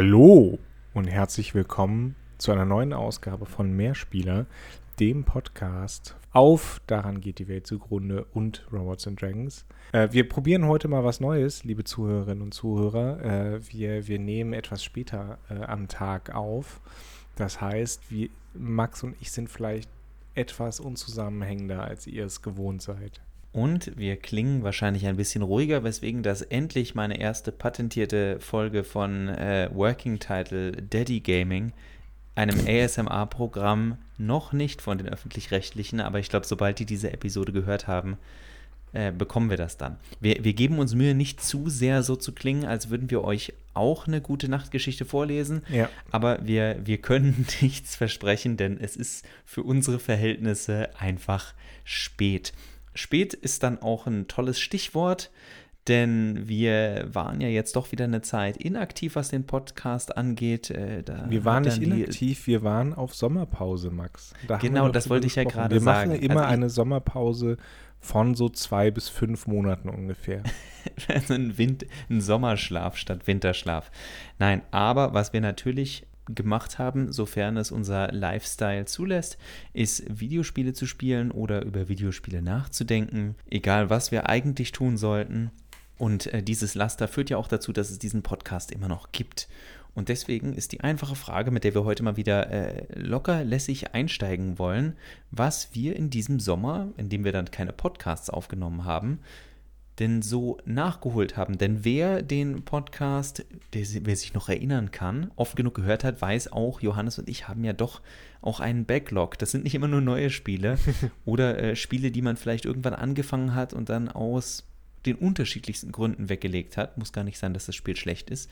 Hallo und herzlich willkommen zu einer neuen Ausgabe von Mehrspieler, dem Podcast auf Daran geht die Welt zugrunde und Robots and Dragons. Äh, wir probieren heute mal was Neues, liebe Zuhörerinnen und Zuhörer. Äh, wir, wir nehmen etwas später äh, am Tag auf. Das heißt, wir, Max und ich sind vielleicht etwas unzusammenhängender, als ihr es gewohnt seid. Und wir klingen wahrscheinlich ein bisschen ruhiger, weswegen das endlich meine erste patentierte Folge von äh, Working Title Daddy Gaming, einem ASMR-Programm, noch nicht von den öffentlich-rechtlichen, aber ich glaube, sobald die diese Episode gehört haben, äh, bekommen wir das dann. Wir, wir geben uns Mühe, nicht zu sehr so zu klingen, als würden wir euch auch eine gute Nachtgeschichte vorlesen. Ja. Aber wir, wir können nichts versprechen, denn es ist für unsere Verhältnisse einfach spät. Spät ist dann auch ein tolles Stichwort, denn wir waren ja jetzt doch wieder eine Zeit inaktiv, was den Podcast angeht. Äh, wir waren nicht inaktiv, wir waren auf Sommerpause, Max. Da genau, das wollte ich ja gerade sagen. Wir machen immer also eine Sommerpause von so zwei bis fünf Monaten ungefähr. also ein, Wind, ein Sommerschlaf statt Winterschlaf. Nein, aber was wir natürlich gemacht haben, sofern es unser Lifestyle zulässt, ist Videospiele zu spielen oder über Videospiele nachzudenken, egal was wir eigentlich tun sollten. Und äh, dieses Laster führt ja auch dazu, dass es diesen Podcast immer noch gibt. Und deswegen ist die einfache Frage, mit der wir heute mal wieder äh, locker lässig einsteigen wollen, was wir in diesem Sommer, in dem wir dann keine Podcasts aufgenommen haben, denn so nachgeholt haben. Denn wer den Podcast, der, wer sich noch erinnern kann, oft genug gehört hat, weiß auch, Johannes und ich haben ja doch auch einen Backlog. Das sind nicht immer nur neue Spiele oder äh, Spiele, die man vielleicht irgendwann angefangen hat und dann aus den unterschiedlichsten Gründen weggelegt hat. Muss gar nicht sein, dass das Spiel schlecht ist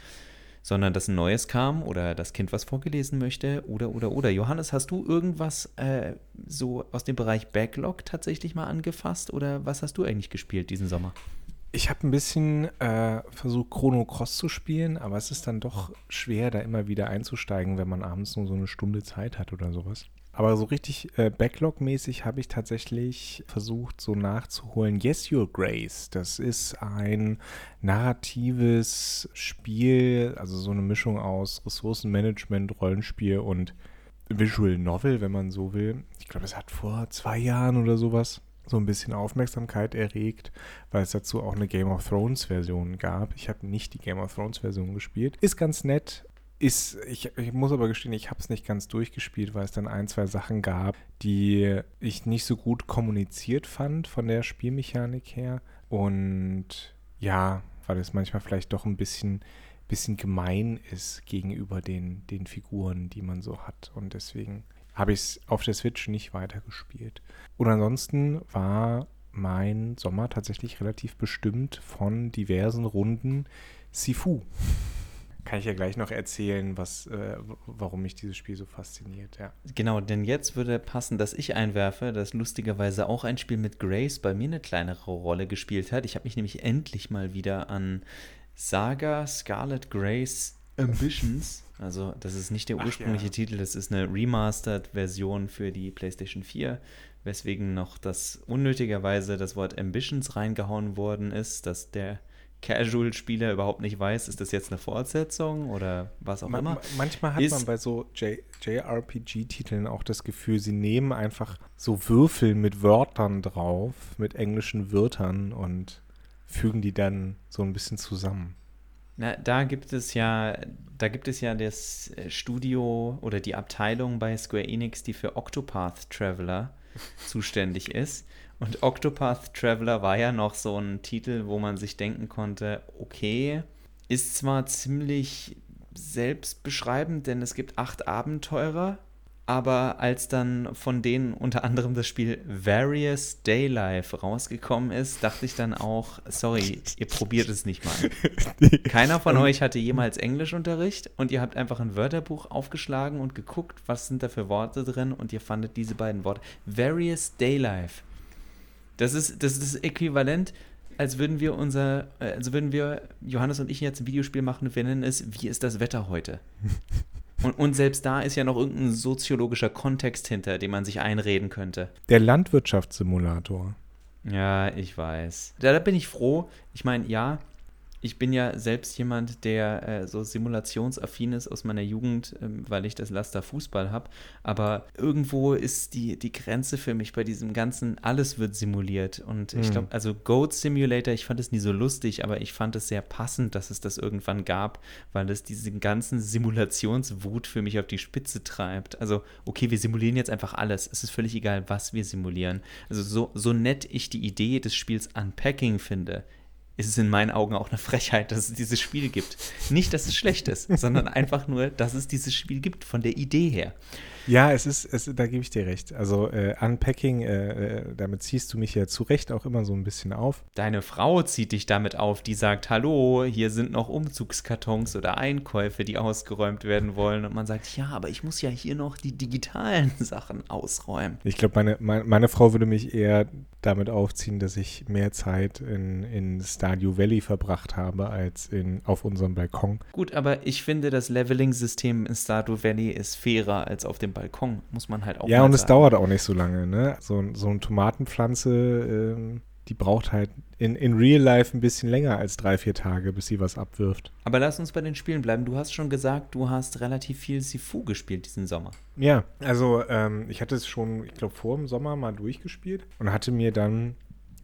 sondern dass ein neues kam oder das Kind was vorgelesen möchte oder, oder, oder. Johannes, hast du irgendwas äh, so aus dem Bereich Backlog tatsächlich mal angefasst oder was hast du eigentlich gespielt diesen Sommer? Ich habe ein bisschen äh, versucht, Chrono Cross zu spielen, aber es ist dann doch schwer, da immer wieder einzusteigen, wenn man abends nur so eine Stunde Zeit hat oder sowas. Aber so richtig äh, Backlog-mäßig habe ich tatsächlich versucht, so nachzuholen. Yes, Your Grace. Das ist ein narratives Spiel, also so eine Mischung aus Ressourcenmanagement, Rollenspiel und Visual Novel, wenn man so will. Ich glaube, es hat vor zwei Jahren oder sowas so ein bisschen Aufmerksamkeit erregt, weil es dazu auch eine Game of Thrones Version gab. Ich habe nicht die Game of Thrones Version gespielt. Ist ganz nett, ist, ich, ich muss aber gestehen, ich habe es nicht ganz durchgespielt, weil es dann ein, zwei Sachen gab, die ich nicht so gut kommuniziert fand von der Spielmechanik her. Und ja, weil es manchmal vielleicht doch ein bisschen, bisschen gemein ist gegenüber den, den Figuren, die man so hat. Und deswegen habe ich es auf der Switch nicht weitergespielt. Und ansonsten war mein Sommer tatsächlich relativ bestimmt von diversen Runden Sifu kann ich ja gleich noch erzählen, was, äh, warum mich dieses Spiel so fasziniert. Ja. Genau, denn jetzt würde passen, dass ich einwerfe, dass lustigerweise auch ein Spiel mit Grace bei mir eine kleinere Rolle gespielt hat. Ich habe mich nämlich endlich mal wieder an Saga Scarlet Grace Ambitions, also das ist nicht der ursprüngliche ja. Titel, das ist eine Remastered-Version für die PlayStation 4, weswegen noch das unnötigerweise das Wort Ambitions reingehauen worden ist, dass der Casual-Spieler überhaupt nicht weiß, ist das jetzt eine Fortsetzung oder was auch man, immer. Manchmal hat man bei so JRPG-Titeln auch das Gefühl, sie nehmen einfach so Würfel mit Wörtern drauf, mit englischen Wörtern und fügen die dann so ein bisschen zusammen. Na, da gibt es ja, da gibt es ja das Studio oder die Abteilung bei Square Enix, die für Octopath Traveler zuständig ist. Und Octopath Traveler war ja noch so ein Titel, wo man sich denken konnte, okay, ist zwar ziemlich selbstbeschreibend, denn es gibt acht Abenteurer, aber als dann von denen unter anderem das Spiel Various Daylife rausgekommen ist, dachte ich dann auch, sorry, ihr probiert es nicht mal. Keiner von euch hatte jemals Englischunterricht und ihr habt einfach ein Wörterbuch aufgeschlagen und geguckt, was sind da für Worte drin und ihr fandet diese beiden Worte. Various Daylife. Das ist, das ist Äquivalent, als würden wir unser, äh, also würden wir, Johannes und ich jetzt ein Videospiel machen und wir nennen es, wie ist das Wetter heute? Und, und, selbst da ist ja noch irgendein soziologischer Kontext hinter, den man sich einreden könnte. Der Landwirtschaftssimulator. Ja, ich weiß. Da, da bin ich froh. Ich meine, ja, ich bin ja selbst jemand, der äh, so simulationsaffin ist aus meiner Jugend, ähm, weil ich das Laster Fußball habe. Aber irgendwo ist die, die Grenze für mich bei diesem ganzen, alles wird simuliert. Und mhm. ich glaube, also Goat Simulator, ich fand es nie so lustig, aber ich fand es sehr passend, dass es das irgendwann gab, weil es diesen ganzen Simulationswut für mich auf die Spitze treibt. Also, okay, wir simulieren jetzt einfach alles. Es ist völlig egal, was wir simulieren. Also, so, so nett ich die Idee des Spiels Unpacking finde, ist es in meinen Augen auch eine Frechheit, dass es dieses Spiel gibt. Nicht, dass es schlecht ist, sondern einfach nur, dass es dieses Spiel gibt, von der Idee her. Ja, es ist, es, da gebe ich dir recht. Also äh, Unpacking, äh, äh, damit ziehst du mich ja zu Recht auch immer so ein bisschen auf. Deine Frau zieht dich damit auf, die sagt, hallo, hier sind noch Umzugskartons oder Einkäufe, die ausgeräumt werden wollen. Und man sagt, ja, aber ich muss ja hier noch die digitalen Sachen ausräumen. Ich glaube, meine, meine, meine Frau würde mich eher damit aufziehen, dass ich mehr Zeit in, in Stardew Valley verbracht habe als in, auf unserem Balkon. Gut, aber ich finde, das Leveling-System in Stardew Valley ist fairer als auf dem Balkon, muss man halt auch Ja, und es dauert auch nicht so lange, ne? So, so eine Tomatenpflanze, ähm, die braucht halt in, in Real Life ein bisschen länger als drei, vier Tage, bis sie was abwirft. Aber lass uns bei den Spielen bleiben. Du hast schon gesagt, du hast relativ viel Sifu gespielt diesen Sommer. Ja, also ähm, ich hatte es schon, ich glaube, vor dem Sommer mal durchgespielt und hatte mir dann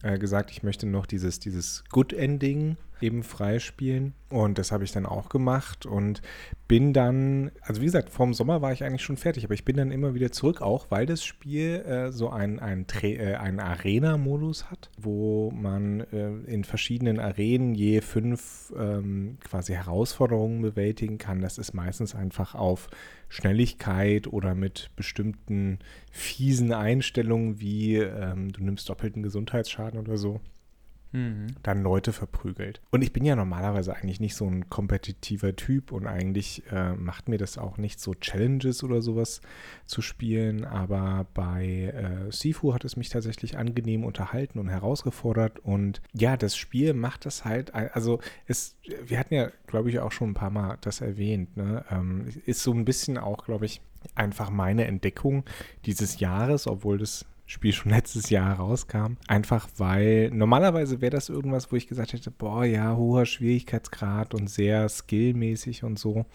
äh, gesagt, ich möchte noch dieses, dieses Good Ending eben freispielen. Und das habe ich dann auch gemacht und bin dann, also wie gesagt, vorm Sommer war ich eigentlich schon fertig, aber ich bin dann immer wieder zurück, auch weil das Spiel äh, so einen, äh, einen Arena-Modus hat, wo man äh, in verschiedenen Arenen je fünf ähm, quasi Herausforderungen bewältigen kann. Das ist meistens einfach auf Schnelligkeit oder mit bestimmten fiesen Einstellungen wie ähm, du nimmst doppelten Gesundheitsschaden oder so mhm. dann Leute verprügelt. Und ich bin ja normalerweise eigentlich nicht so ein kompetitiver Typ und eigentlich äh, macht mir das auch nicht so Challenges oder sowas zu spielen, aber bei äh, Sifu hat es mich tatsächlich angenehm unterhalten und herausgefordert und ja, das Spiel macht das halt, also es, wir hatten ja, glaube ich, auch schon ein paar Mal das erwähnt, ne? Ähm, ist so ein bisschen auch, glaube ich, einfach meine Entdeckung dieses Jahres, obwohl das Spiel schon letztes Jahr rauskam. Einfach weil normalerweise wäre das irgendwas, wo ich gesagt hätte, boah, ja, hoher Schwierigkeitsgrad und sehr skillmäßig und so.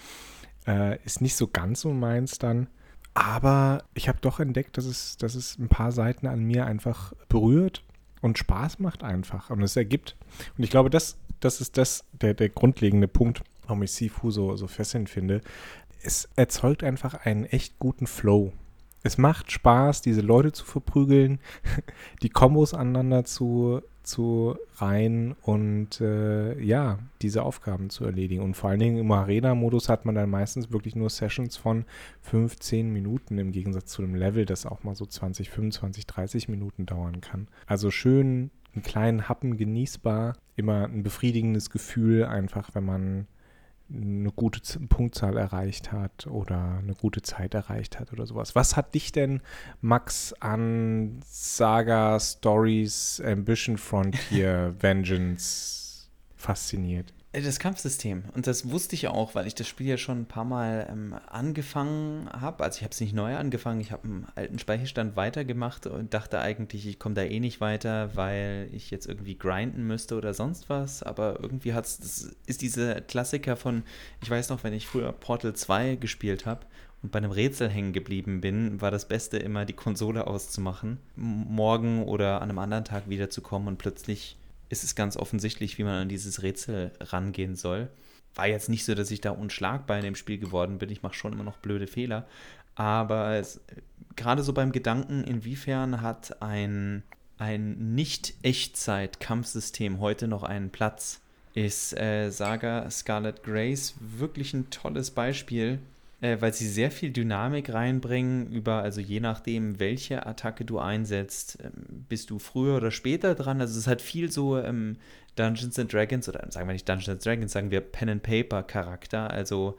Äh, ist nicht so ganz so meins dann. Aber ich habe doch entdeckt, dass es, dass es ein paar Seiten an mir einfach berührt und Spaß macht einfach. Und es ergibt. Und ich glaube, das, das ist das, der, der grundlegende Punkt, warum ich Sifu so, so fesselnd finde. Es erzeugt einfach einen echt guten Flow es macht Spaß, diese Leute zu verprügeln, die Kombos aneinander zu, zu reihen und äh, ja, diese Aufgaben zu erledigen. Und vor allen Dingen im Arena-Modus hat man dann meistens wirklich nur Sessions von 15 Minuten im Gegensatz zu dem Level, das auch mal so 20, 25, 30 Minuten dauern kann. Also schön einen kleinen Happen genießbar, immer ein befriedigendes Gefühl, einfach wenn man eine gute Punktzahl erreicht hat oder eine gute Zeit erreicht hat oder sowas. Was hat dich denn, Max, an Saga, Stories, Ambition Frontier, Vengeance fasziniert? Äh, das Kampfsystem. Und das wusste ich auch, weil ich das Spiel ja schon ein paar Mal ähm, angefangen habe. Also ich habe es nicht neu angefangen, ich habe einen alten Speicherstand weitergemacht und dachte eigentlich, ich komme da eh nicht weiter, weil ich jetzt irgendwie grinden müsste oder sonst was. Aber irgendwie hat's, das ist dieser Klassiker von, ich weiß noch, wenn ich früher Portal 2 gespielt habe und bei einem Rätsel hängen geblieben bin, war das Beste immer, die Konsole auszumachen, morgen oder an einem anderen Tag wiederzukommen und plötzlich ist es ganz offensichtlich, wie man an dieses Rätsel rangehen soll. War jetzt nicht so, dass ich da unschlagbar in dem Spiel geworden bin. Ich mache schon immer noch blöde Fehler. Aber es, gerade so beim Gedanken, inwiefern hat ein, ein Nicht-Echtzeit-Kampfsystem heute noch einen Platz, ist äh, Saga Scarlet Grace wirklich ein tolles Beispiel, äh, weil sie sehr viel Dynamik reinbringen über, also je nachdem, welche Attacke du einsetzt, ähm, bist du früher oder später dran. Also es hat viel so ähm, Dungeons and Dragons oder sagen wir nicht Dungeons and Dragons, sagen wir Pen and Paper Charakter, also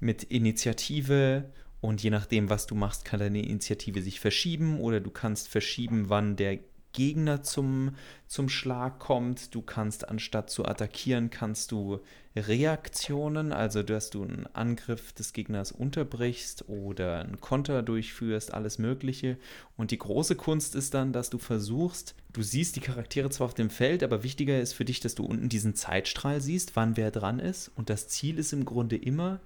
mit Initiative und je nachdem, was du machst, kann deine Initiative sich verschieben oder du kannst verschieben, wann der Gegner zum, zum Schlag kommt. Du kannst anstatt zu attackieren, kannst du Reaktionen, also dass du einen Angriff des Gegners unterbrichst oder einen Konter durchführst, alles Mögliche. Und die große Kunst ist dann, dass du versuchst, du siehst die Charaktere zwar auf dem Feld, aber wichtiger ist für dich, dass du unten diesen Zeitstrahl siehst, wann wer dran ist. Und das Ziel ist im Grunde immer,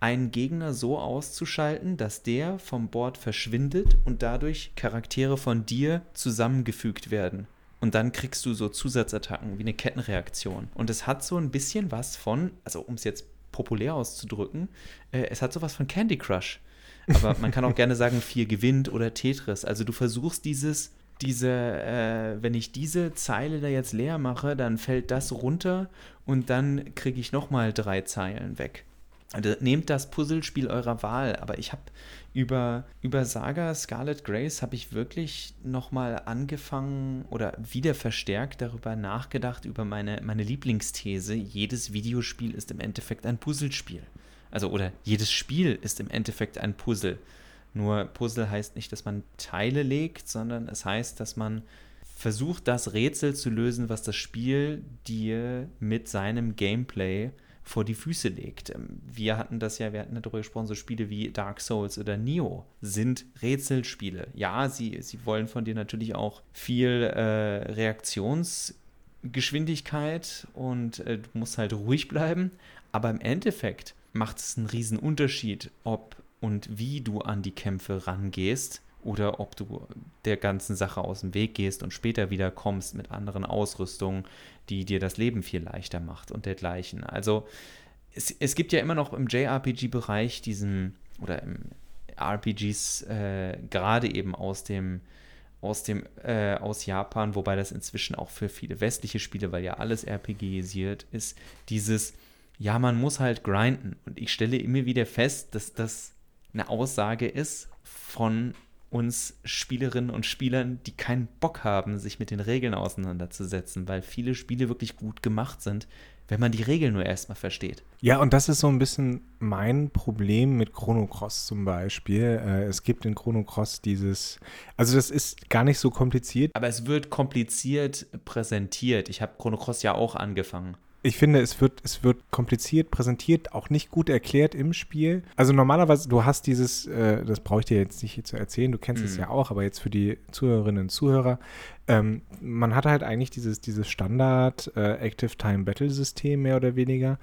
einen Gegner so auszuschalten, dass der vom Board verschwindet und dadurch Charaktere von dir zusammengefügt werden. Und dann kriegst du so Zusatzattacken wie eine Kettenreaktion. Und es hat so ein bisschen was von, also um es jetzt populär auszudrücken, äh, es hat sowas von Candy Crush. Aber man kann auch gerne sagen, vier gewinnt oder Tetris. Also du versuchst dieses, diese, äh, wenn ich diese Zeile da jetzt leer mache, dann fällt das runter und dann kriege ich nochmal drei Zeilen weg. Also nehmt das Puzzlespiel eurer Wahl, aber ich habe über, über Saga Scarlet Grace habe ich wirklich nochmal angefangen oder wieder verstärkt darüber nachgedacht, über meine, meine Lieblingsthese. Jedes Videospiel ist im Endeffekt ein Puzzlespiel. Also, oder jedes Spiel ist im Endeffekt ein Puzzle. Nur Puzzle heißt nicht, dass man Teile legt, sondern es heißt, dass man versucht, das Rätsel zu lösen, was das Spiel dir mit seinem Gameplay vor die Füße legt. Ähm, wir hatten das ja, wir hatten darüber gesprochen, so Spiele wie Dark Souls oder Neo sind Rätselspiele. Ja, sie, sie wollen von dir natürlich auch viel äh, Reaktionsgeschwindigkeit und äh, du musst halt ruhig bleiben, aber im Endeffekt macht es einen riesen Unterschied, ob und wie du an die Kämpfe rangehst oder ob du der ganzen Sache aus dem Weg gehst und später wieder kommst mit anderen Ausrüstungen, die dir das Leben viel leichter macht und dergleichen. Also es, es gibt ja immer noch im JRPG-Bereich diesen, oder im RPGs äh, gerade eben aus dem aus dem äh, aus Japan, wobei das inzwischen auch für viele westliche Spiele, weil ja alles RPGisiert ist, dieses ja, man muss halt grinden und ich stelle immer wieder fest, dass das eine Aussage ist von uns Spielerinnen und Spielern, die keinen Bock haben, sich mit den Regeln auseinanderzusetzen, weil viele Spiele wirklich gut gemacht sind, wenn man die Regeln nur erstmal versteht. Ja, und das ist so ein bisschen mein Problem mit Chrono Cross zum Beispiel. Äh, es gibt in Chrono Cross dieses, also das ist gar nicht so kompliziert. Aber es wird kompliziert präsentiert. Ich habe Chrono Cross ja auch angefangen ich finde, es wird, es wird kompliziert präsentiert, auch nicht gut erklärt im Spiel. Also normalerweise, du hast dieses, äh, das brauche ich dir jetzt nicht hier zu erzählen, du kennst es mhm. ja auch, aber jetzt für die Zuhörerinnen und Zuhörer, ähm, man hat halt eigentlich dieses, dieses Standard äh, Active Time Battle System mehr oder weniger,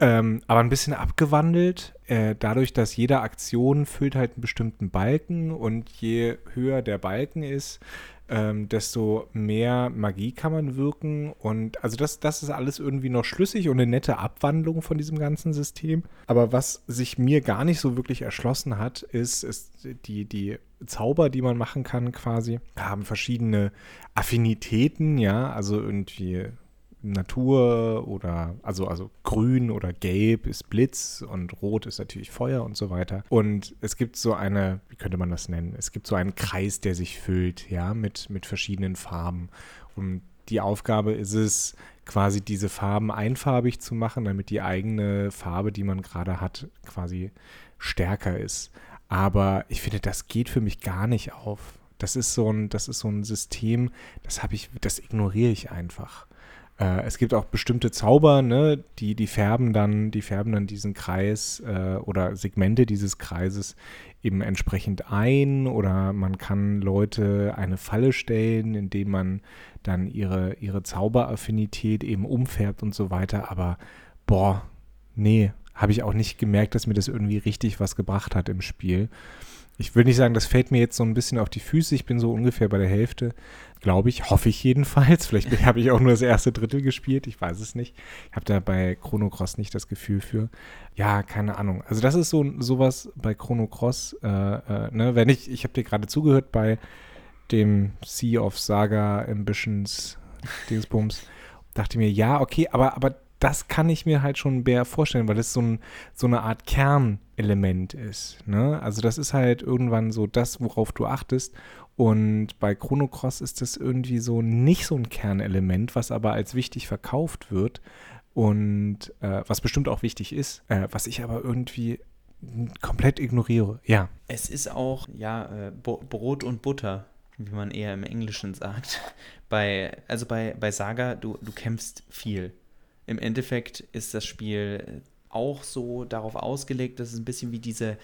ähm, aber ein bisschen abgewandelt, äh, dadurch, dass jede Aktion füllt halt einen bestimmten Balken und je höher der Balken ist, ähm, desto mehr Magie kann man wirken. Und also das, das ist alles irgendwie noch schlüssig und eine nette Abwandlung von diesem ganzen System. Aber was sich mir gar nicht so wirklich erschlossen hat, ist, ist die, die Zauber, die man machen kann, quasi, haben verschiedene Affinitäten, ja, also irgendwie Natur oder also, also grün oder gelb ist Blitz und rot ist natürlich Feuer und so weiter. Und es gibt so eine, wie könnte man das nennen? Es gibt so einen Kreis, der sich füllt, ja, mit, mit verschiedenen Farben. Und die Aufgabe ist es, quasi diese Farben einfarbig zu machen, damit die eigene Farbe, die man gerade hat, quasi stärker ist. Aber ich finde, das geht für mich gar nicht auf. Das ist so ein, das ist so ein System, das habe ich, das ignoriere ich einfach. Äh, es gibt auch bestimmte Zauber, ne, die, die färben dann, die färben dann diesen Kreis äh, oder Segmente dieses Kreises eben entsprechend ein oder man kann Leute eine Falle stellen, indem man dann ihre, ihre Zauberaffinität eben umfärbt und so weiter. Aber boah, nee, habe ich auch nicht gemerkt, dass mir das irgendwie richtig was gebracht hat im Spiel. Ich will nicht sagen, das fällt mir jetzt so ein bisschen auf die Füße. Ich bin so ungefähr bei der Hälfte, glaube ich. Hoffe ich jedenfalls. Vielleicht habe ich auch nur das erste Drittel gespielt. Ich weiß es nicht. Ich habe da bei Chrono Cross nicht das Gefühl für. Ja, keine Ahnung. Also das ist so sowas bei Chrono Cross. Äh, äh, ne? Wenn ich, ich habe dir gerade zugehört bei dem Sea of Saga Ambitions Dingsbums. dachte mir, ja, okay, aber, aber das kann ich mir halt schon mehr vorstellen, weil es so, ein, so eine Art Kernelement ist. Ne? Also das ist halt irgendwann so das, worauf du achtest. Und bei Chrono Cross ist das irgendwie so nicht so ein Kernelement, was aber als wichtig verkauft wird und äh, was bestimmt auch wichtig ist, äh, was ich aber irgendwie komplett ignoriere. Ja. Es ist auch, ja, äh, Brot und Butter wie man eher im Englischen sagt. Bei, also bei, bei Saga, du, du kämpfst viel. Im Endeffekt ist das Spiel auch so darauf ausgelegt, dass es ein bisschen wie diese,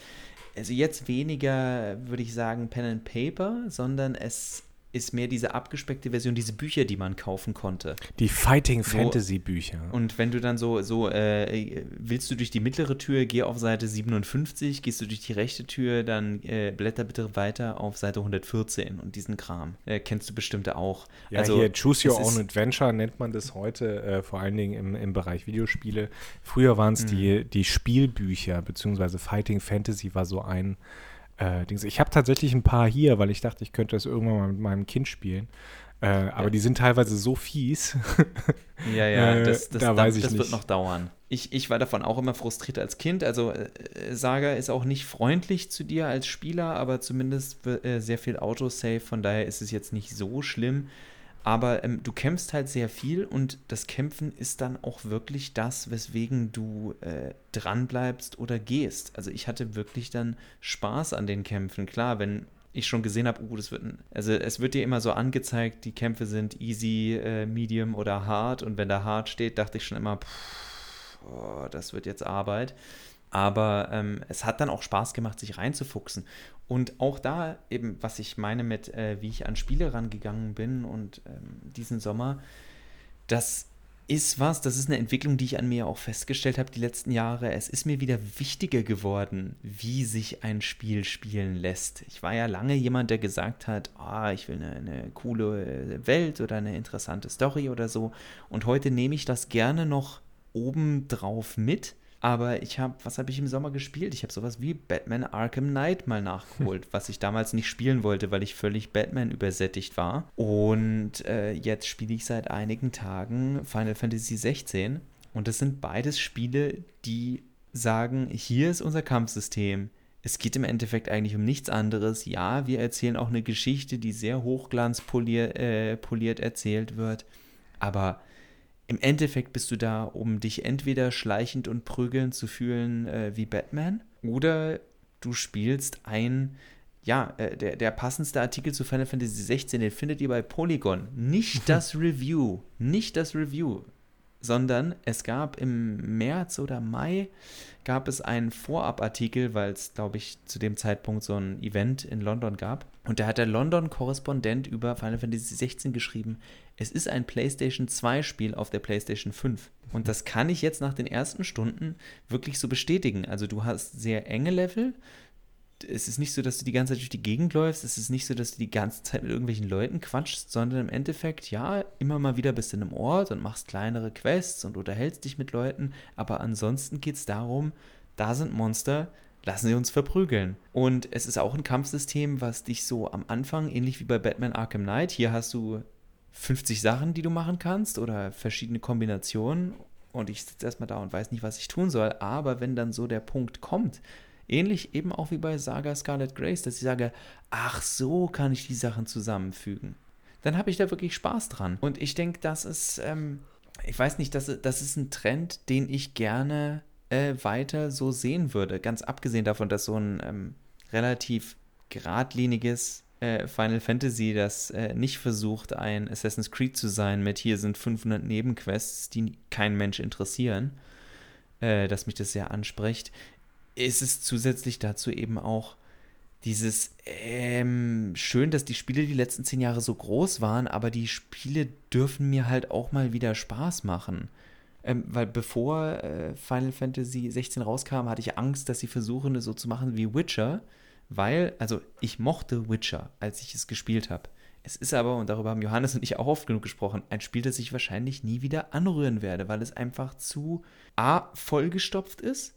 also jetzt weniger, würde ich sagen, Pen and Paper, sondern es ist mehr diese abgespeckte Version, diese Bücher, die man kaufen konnte. Die Fighting Fantasy Bücher. Und wenn du dann so, so äh, willst du durch die mittlere Tür, geh auf Seite 57, gehst du durch die rechte Tür, dann äh, blätter bitte weiter auf Seite 114 und diesen Kram. Äh, kennst du bestimmt auch. Ja, also, hier Choose Your Own Adventure nennt man das heute, äh, vor allen Dingen im, im Bereich Videospiele. Früher waren es die, mhm. die Spielbücher, beziehungsweise Fighting Fantasy war so ein äh, Dings. Ich habe tatsächlich ein paar hier, weil ich dachte, ich könnte das irgendwann mal mit meinem Kind spielen. Äh, aber ja. die sind teilweise so fies. ja, ja, äh, das, das, da das, das wird noch dauern. Ich, ich war davon auch immer frustriert als Kind. Also äh, Saga ist auch nicht freundlich zu dir als Spieler, aber zumindest äh, sehr viel Autosave. Von daher ist es jetzt nicht so schlimm. Aber ähm, du kämpfst halt sehr viel und das Kämpfen ist dann auch wirklich das, weswegen du äh, dranbleibst oder gehst. Also ich hatte wirklich dann Spaß an den Kämpfen. Klar, wenn ich schon gesehen habe, oh, das wird ein, also es wird dir immer so angezeigt, die Kämpfe sind easy, äh, medium oder hard und wenn da hard steht, dachte ich schon immer, pff, oh, das wird jetzt Arbeit. Aber ähm, es hat dann auch Spaß gemacht, sich reinzufuchsen. Und auch da eben, was ich meine mit, äh, wie ich an Spiele rangegangen bin und ähm, diesen Sommer, das ist was, das ist eine Entwicklung, die ich an mir auch festgestellt habe die letzten Jahre. Es ist mir wieder wichtiger geworden, wie sich ein Spiel spielen lässt. Ich war ja lange jemand, der gesagt hat, ah, ich will eine, eine coole äh, Welt oder eine interessante Story oder so. Und heute nehme ich das gerne noch obendrauf mit aber ich habe, was habe ich im Sommer gespielt? Ich habe sowas wie Batman Arkham Knight mal nachgeholt, was ich damals nicht spielen wollte, weil ich völlig Batman übersättigt war. Und äh, jetzt spiele ich seit einigen Tagen Final Fantasy 16. Und das sind beides Spiele, die sagen, hier ist unser Kampfsystem. Es geht im Endeffekt eigentlich um nichts anderes. Ja, wir erzählen auch eine Geschichte, die sehr hochglanzpoliert äh, poliert erzählt wird. Aber im Endeffekt bist du da, um dich entweder schleichend und prügelnd zu fühlen äh, wie Batman oder du spielst ein, ja, äh, der, der passendste Artikel zu Final Fantasy 16, den findet ihr bei Polygon. Nicht das Review, nicht das Review, sondern es gab im März oder Mai gab es einen Vorabartikel, weil es, glaube ich, zu dem Zeitpunkt so ein Event in London gab. Und da hat der London-Korrespondent über Final Fantasy 16 geschrieben, es ist ein PlayStation 2-Spiel auf der PlayStation 5. Und das kann ich jetzt nach den ersten Stunden wirklich so bestätigen. Also du hast sehr enge Level, es ist nicht so, dass du die ganze Zeit durch die Gegend läufst, es ist nicht so, dass du die ganze Zeit mit irgendwelchen Leuten quatschst, sondern im Endeffekt, ja, immer mal wieder bist du in einem Ort und machst kleinere Quests und unterhältst dich mit Leuten, aber ansonsten geht es darum, da sind Monster, lassen sie uns verprügeln. Und es ist auch ein Kampfsystem, was dich so am Anfang, ähnlich wie bei Batman Arkham Knight, hier hast du 50 Sachen, die du machen kannst oder verschiedene Kombinationen und ich sitze erstmal da und weiß nicht, was ich tun soll, aber wenn dann so der Punkt kommt, Ähnlich eben auch wie bei Saga Scarlet Grace, dass ich sage, ach so kann ich die Sachen zusammenfügen. Dann habe ich da wirklich Spaß dran. Und ich denke, das ist, ähm, ich weiß nicht, das, das ist ein Trend, den ich gerne äh, weiter so sehen würde. Ganz abgesehen davon, dass so ein ähm, relativ geradliniges äh, Final Fantasy, das äh, nicht versucht, ein Assassin's Creed zu sein mit hier sind 500 Nebenquests, die kein Mensch interessieren, äh, dass mich das sehr anspricht, ist es zusätzlich dazu eben auch dieses ähm, schön, dass die Spiele die letzten zehn Jahre so groß waren, aber die Spiele dürfen mir halt auch mal wieder Spaß machen. Ähm, weil bevor äh, Final Fantasy 16 rauskam, hatte ich Angst, dass sie versuchen, es so zu machen wie Witcher, weil, also ich mochte Witcher, als ich es gespielt habe. Es ist aber, und darüber haben Johannes und ich auch oft genug gesprochen, ein Spiel, das ich wahrscheinlich nie wieder anrühren werde, weil es einfach zu A, vollgestopft ist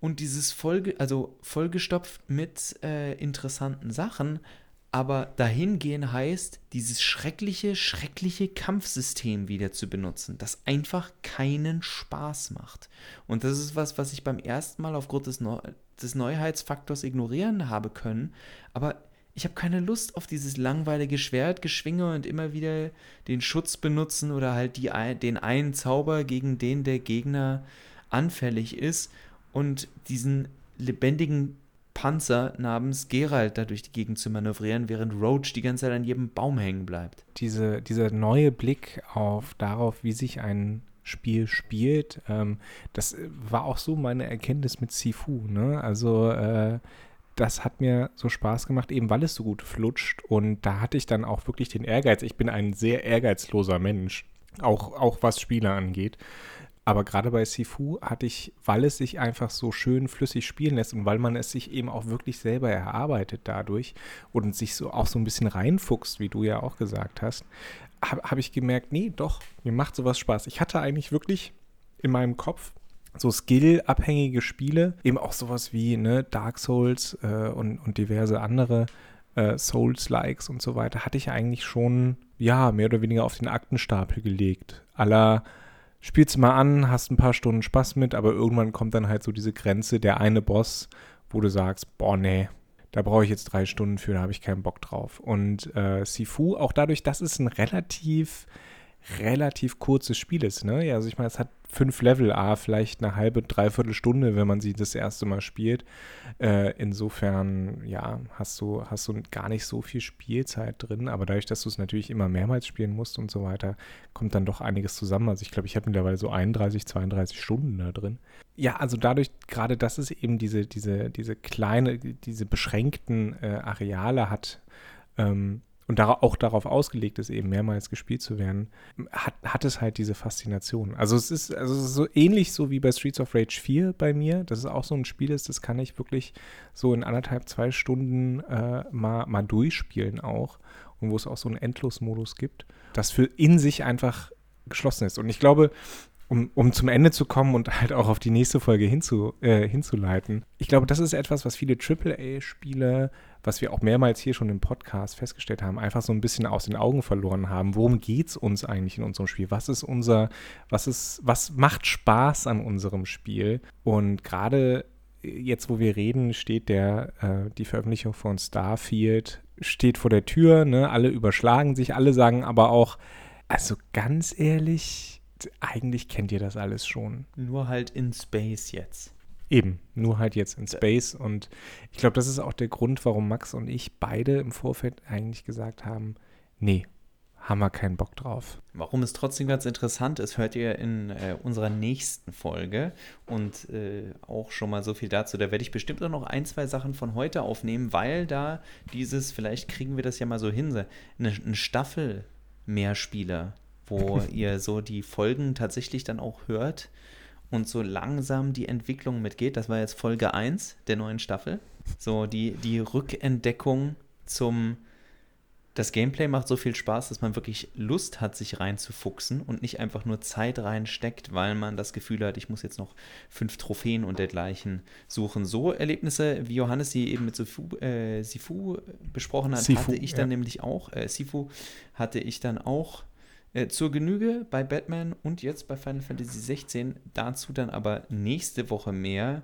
und dieses Folge, also vollgestopft mit äh, interessanten Sachen, aber dahingehen heißt, dieses schreckliche, schreckliche Kampfsystem wieder zu benutzen, das einfach keinen Spaß macht. Und das ist was, was ich beim ersten Mal aufgrund des, Neu des Neuheitsfaktors ignorieren habe können, aber ich habe keine Lust auf dieses langweilige Schwertgeschwinge und immer wieder den Schutz benutzen oder halt die, den einen Zauber, gegen den der Gegner anfällig ist und diesen lebendigen Panzer namens Geralt da durch die Gegend zu manövrieren, während Roach die ganze Zeit an jedem Baum hängen bleibt. Diese, dieser neue Blick auf darauf, wie sich ein Spiel spielt, ähm, das war auch so meine Erkenntnis mit Sifu. Ne? Also äh, das hat mir so Spaß gemacht, eben weil es so gut flutscht. Und da hatte ich dann auch wirklich den Ehrgeiz. Ich bin ein sehr ehrgeizloser Mensch, auch, auch was Spiele angeht. Aber gerade bei Sifu hatte ich, weil es sich einfach so schön flüssig spielen lässt und weil man es sich eben auch wirklich selber erarbeitet dadurch und sich so auch so ein bisschen reinfuchst, wie du ja auch gesagt hast, habe hab ich gemerkt, nee, doch, mir macht sowas Spaß. Ich hatte eigentlich wirklich in meinem Kopf so skill-abhängige Spiele, eben auch sowas wie ne, Dark Souls äh, und, und diverse andere äh, Souls-Likes und so weiter, hatte ich eigentlich schon, ja, mehr oder weniger auf den Aktenstapel gelegt. Aller spielst mal an, hast ein paar Stunden Spaß mit, aber irgendwann kommt dann halt so diese Grenze, der eine Boss, wo du sagst, boah, nee, da brauche ich jetzt drei Stunden für, da habe ich keinen Bock drauf. Und äh, Sifu, auch dadurch, dass es ein relativ, relativ kurzes Spiel ist, ne? Ja, also ich meine, es hat fünf Level, A, vielleicht eine halbe, dreiviertel Stunde, wenn man sie das erste Mal spielt. Äh, insofern, ja, hast du, hast du gar nicht so viel Spielzeit drin, aber dadurch, dass du es natürlich immer mehrmals spielen musst und so weiter, kommt dann doch einiges zusammen. Also ich glaube, ich habe mittlerweile so 31, 32 Stunden da drin. Ja, also dadurch, gerade dass es eben diese, diese, diese kleine, diese beschränkten äh, Areale hat, ähm, und auch darauf ausgelegt ist, eben mehrmals gespielt zu werden, hat, hat es halt diese Faszination. Also es ist, also es ist so ähnlich so wie bei Streets of Rage 4 bei mir, dass es auch so ein Spiel ist, das kann ich wirklich so in anderthalb, zwei Stunden äh, mal, mal durchspielen auch. Und wo es auch so einen Endlosmodus gibt, das für in sich einfach geschlossen ist. Und ich glaube, um, um zum Ende zu kommen und halt auch auf die nächste Folge hinzu, äh, hinzuleiten. Ich glaube, das ist etwas, was viele AAA-Spiele, was wir auch mehrmals hier schon im Podcast festgestellt haben, einfach so ein bisschen aus den Augen verloren haben. Worum geht es uns eigentlich in unserem Spiel? Was ist unser, was ist, was macht Spaß an unserem Spiel? Und gerade jetzt, wo wir reden, steht der, äh, die Veröffentlichung von Starfield, steht vor der Tür, ne? Alle überschlagen sich, alle sagen aber auch, also ganz ehrlich, eigentlich kennt ihr das alles schon. Nur halt in Space jetzt. Eben, nur halt jetzt in Space. Und ich glaube, das ist auch der Grund, warum Max und ich beide im Vorfeld eigentlich gesagt haben, nee, haben wir keinen Bock drauf. Warum es trotzdem ganz interessant ist, hört ihr in äh, unserer nächsten Folge. Und äh, auch schon mal so viel dazu. Da werde ich bestimmt auch noch ein, zwei Sachen von heute aufnehmen, weil da dieses, vielleicht kriegen wir das ja mal so hin, eine, eine Staffel Mehrspieler wo ihr so die Folgen tatsächlich dann auch hört und so langsam die Entwicklung mitgeht. Das war jetzt Folge 1 der neuen Staffel. So die, die Rückentdeckung zum das Gameplay macht so viel Spaß, dass man wirklich Lust hat, sich reinzufuchsen und nicht einfach nur Zeit reinsteckt, weil man das Gefühl hat, ich muss jetzt noch fünf Trophäen und dergleichen suchen. So Erlebnisse, wie Johannes sie eben mit Sifu, äh, Sifu besprochen hat, Sifu, hatte ich dann ja. nämlich auch. Äh, Sifu hatte ich dann auch äh, zur Genüge bei Batman und jetzt bei Final Fantasy 16. Dazu dann aber nächste Woche mehr.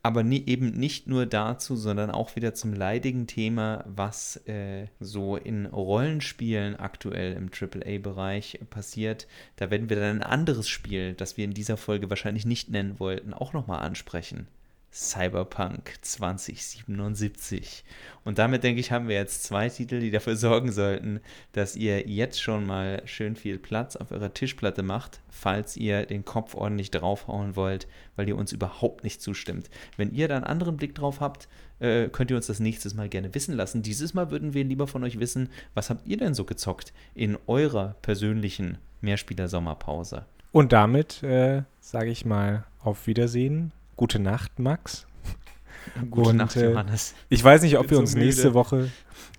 Aber nie, eben nicht nur dazu, sondern auch wieder zum leidigen Thema, was äh, so in Rollenspielen aktuell im AAA-Bereich passiert. Da werden wir dann ein anderes Spiel, das wir in dieser Folge wahrscheinlich nicht nennen wollten, auch nochmal ansprechen. Cyberpunk 2077. Und damit denke ich, haben wir jetzt zwei Titel, die dafür sorgen sollten, dass ihr jetzt schon mal schön viel Platz auf eurer Tischplatte macht, falls ihr den Kopf ordentlich draufhauen wollt, weil ihr uns überhaupt nicht zustimmt. Wenn ihr da einen anderen Blick drauf habt, äh, könnt ihr uns das nächstes Mal gerne wissen lassen. Dieses Mal würden wir lieber von euch wissen, was habt ihr denn so gezockt in eurer persönlichen Mehrspieler-Sommerpause? Und damit äh, sage ich mal auf Wiedersehen Gute Nacht, Max. Gute und, Nacht, äh, Johannes. ich weiß nicht, ob wir uns so nächste Woche.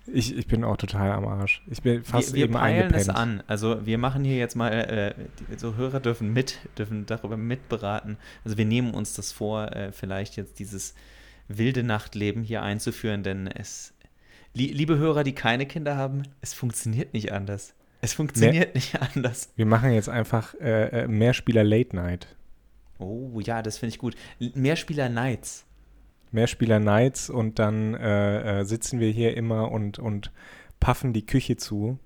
Ich, ich bin auch total am Arsch. Ich bin fast wir, wir eben peilen es an. Also wir machen hier jetzt mal, äh, so Hörer dürfen mit, dürfen darüber mitberaten. Also wir nehmen uns das vor, äh, vielleicht jetzt dieses wilde Nachtleben hier einzuführen, denn es, li liebe Hörer, die keine Kinder haben, es funktioniert nicht anders. Es funktioniert nee. nicht anders. Wir machen jetzt einfach äh, äh Mehrspieler Late Night. Oh ja, das finde ich gut. Mehrspieler Nights. Mehrspieler Nights und dann äh, äh, sitzen wir hier immer und, und puffen die Küche zu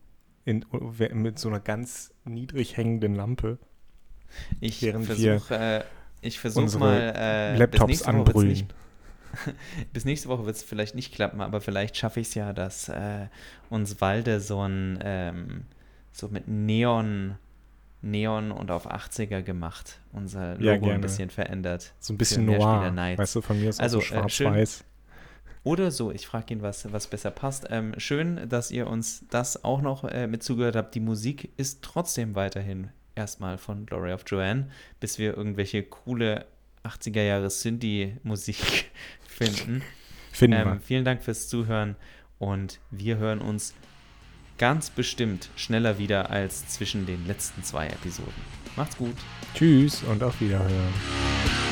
in, mit so einer ganz niedrig hängenden Lampe. Ich versuche äh, ich versuch mal äh, Laptops anbrüllen. bis nächste Woche wird es vielleicht nicht klappen, aber vielleicht schaffe ich es ja, dass äh, uns Walde so ein ähm, so mit Neon Neon und auf 80er gemacht, unser Logo Ja, ein bisschen verändert. So ein bisschen noir. Weißt du, von mir ist Also, äh, so schön- schwarz-weiß. Oder so, ich frage ihn, was, was besser passt. Ähm, schön, dass ihr uns das auch noch äh, mit zugehört habt. Die Musik ist trotzdem weiterhin erstmal von Glory of Joanne, bis wir irgendwelche coole 80er Jahre Synthie-Musik finden. Finden Ähm, vielen Dank fürs Zuhören und wir hören uns ganz bestimmt schneller wieder als zwischen den letzten zwei Episoden. Macht's gut. Tschüss und auf Wiederhören.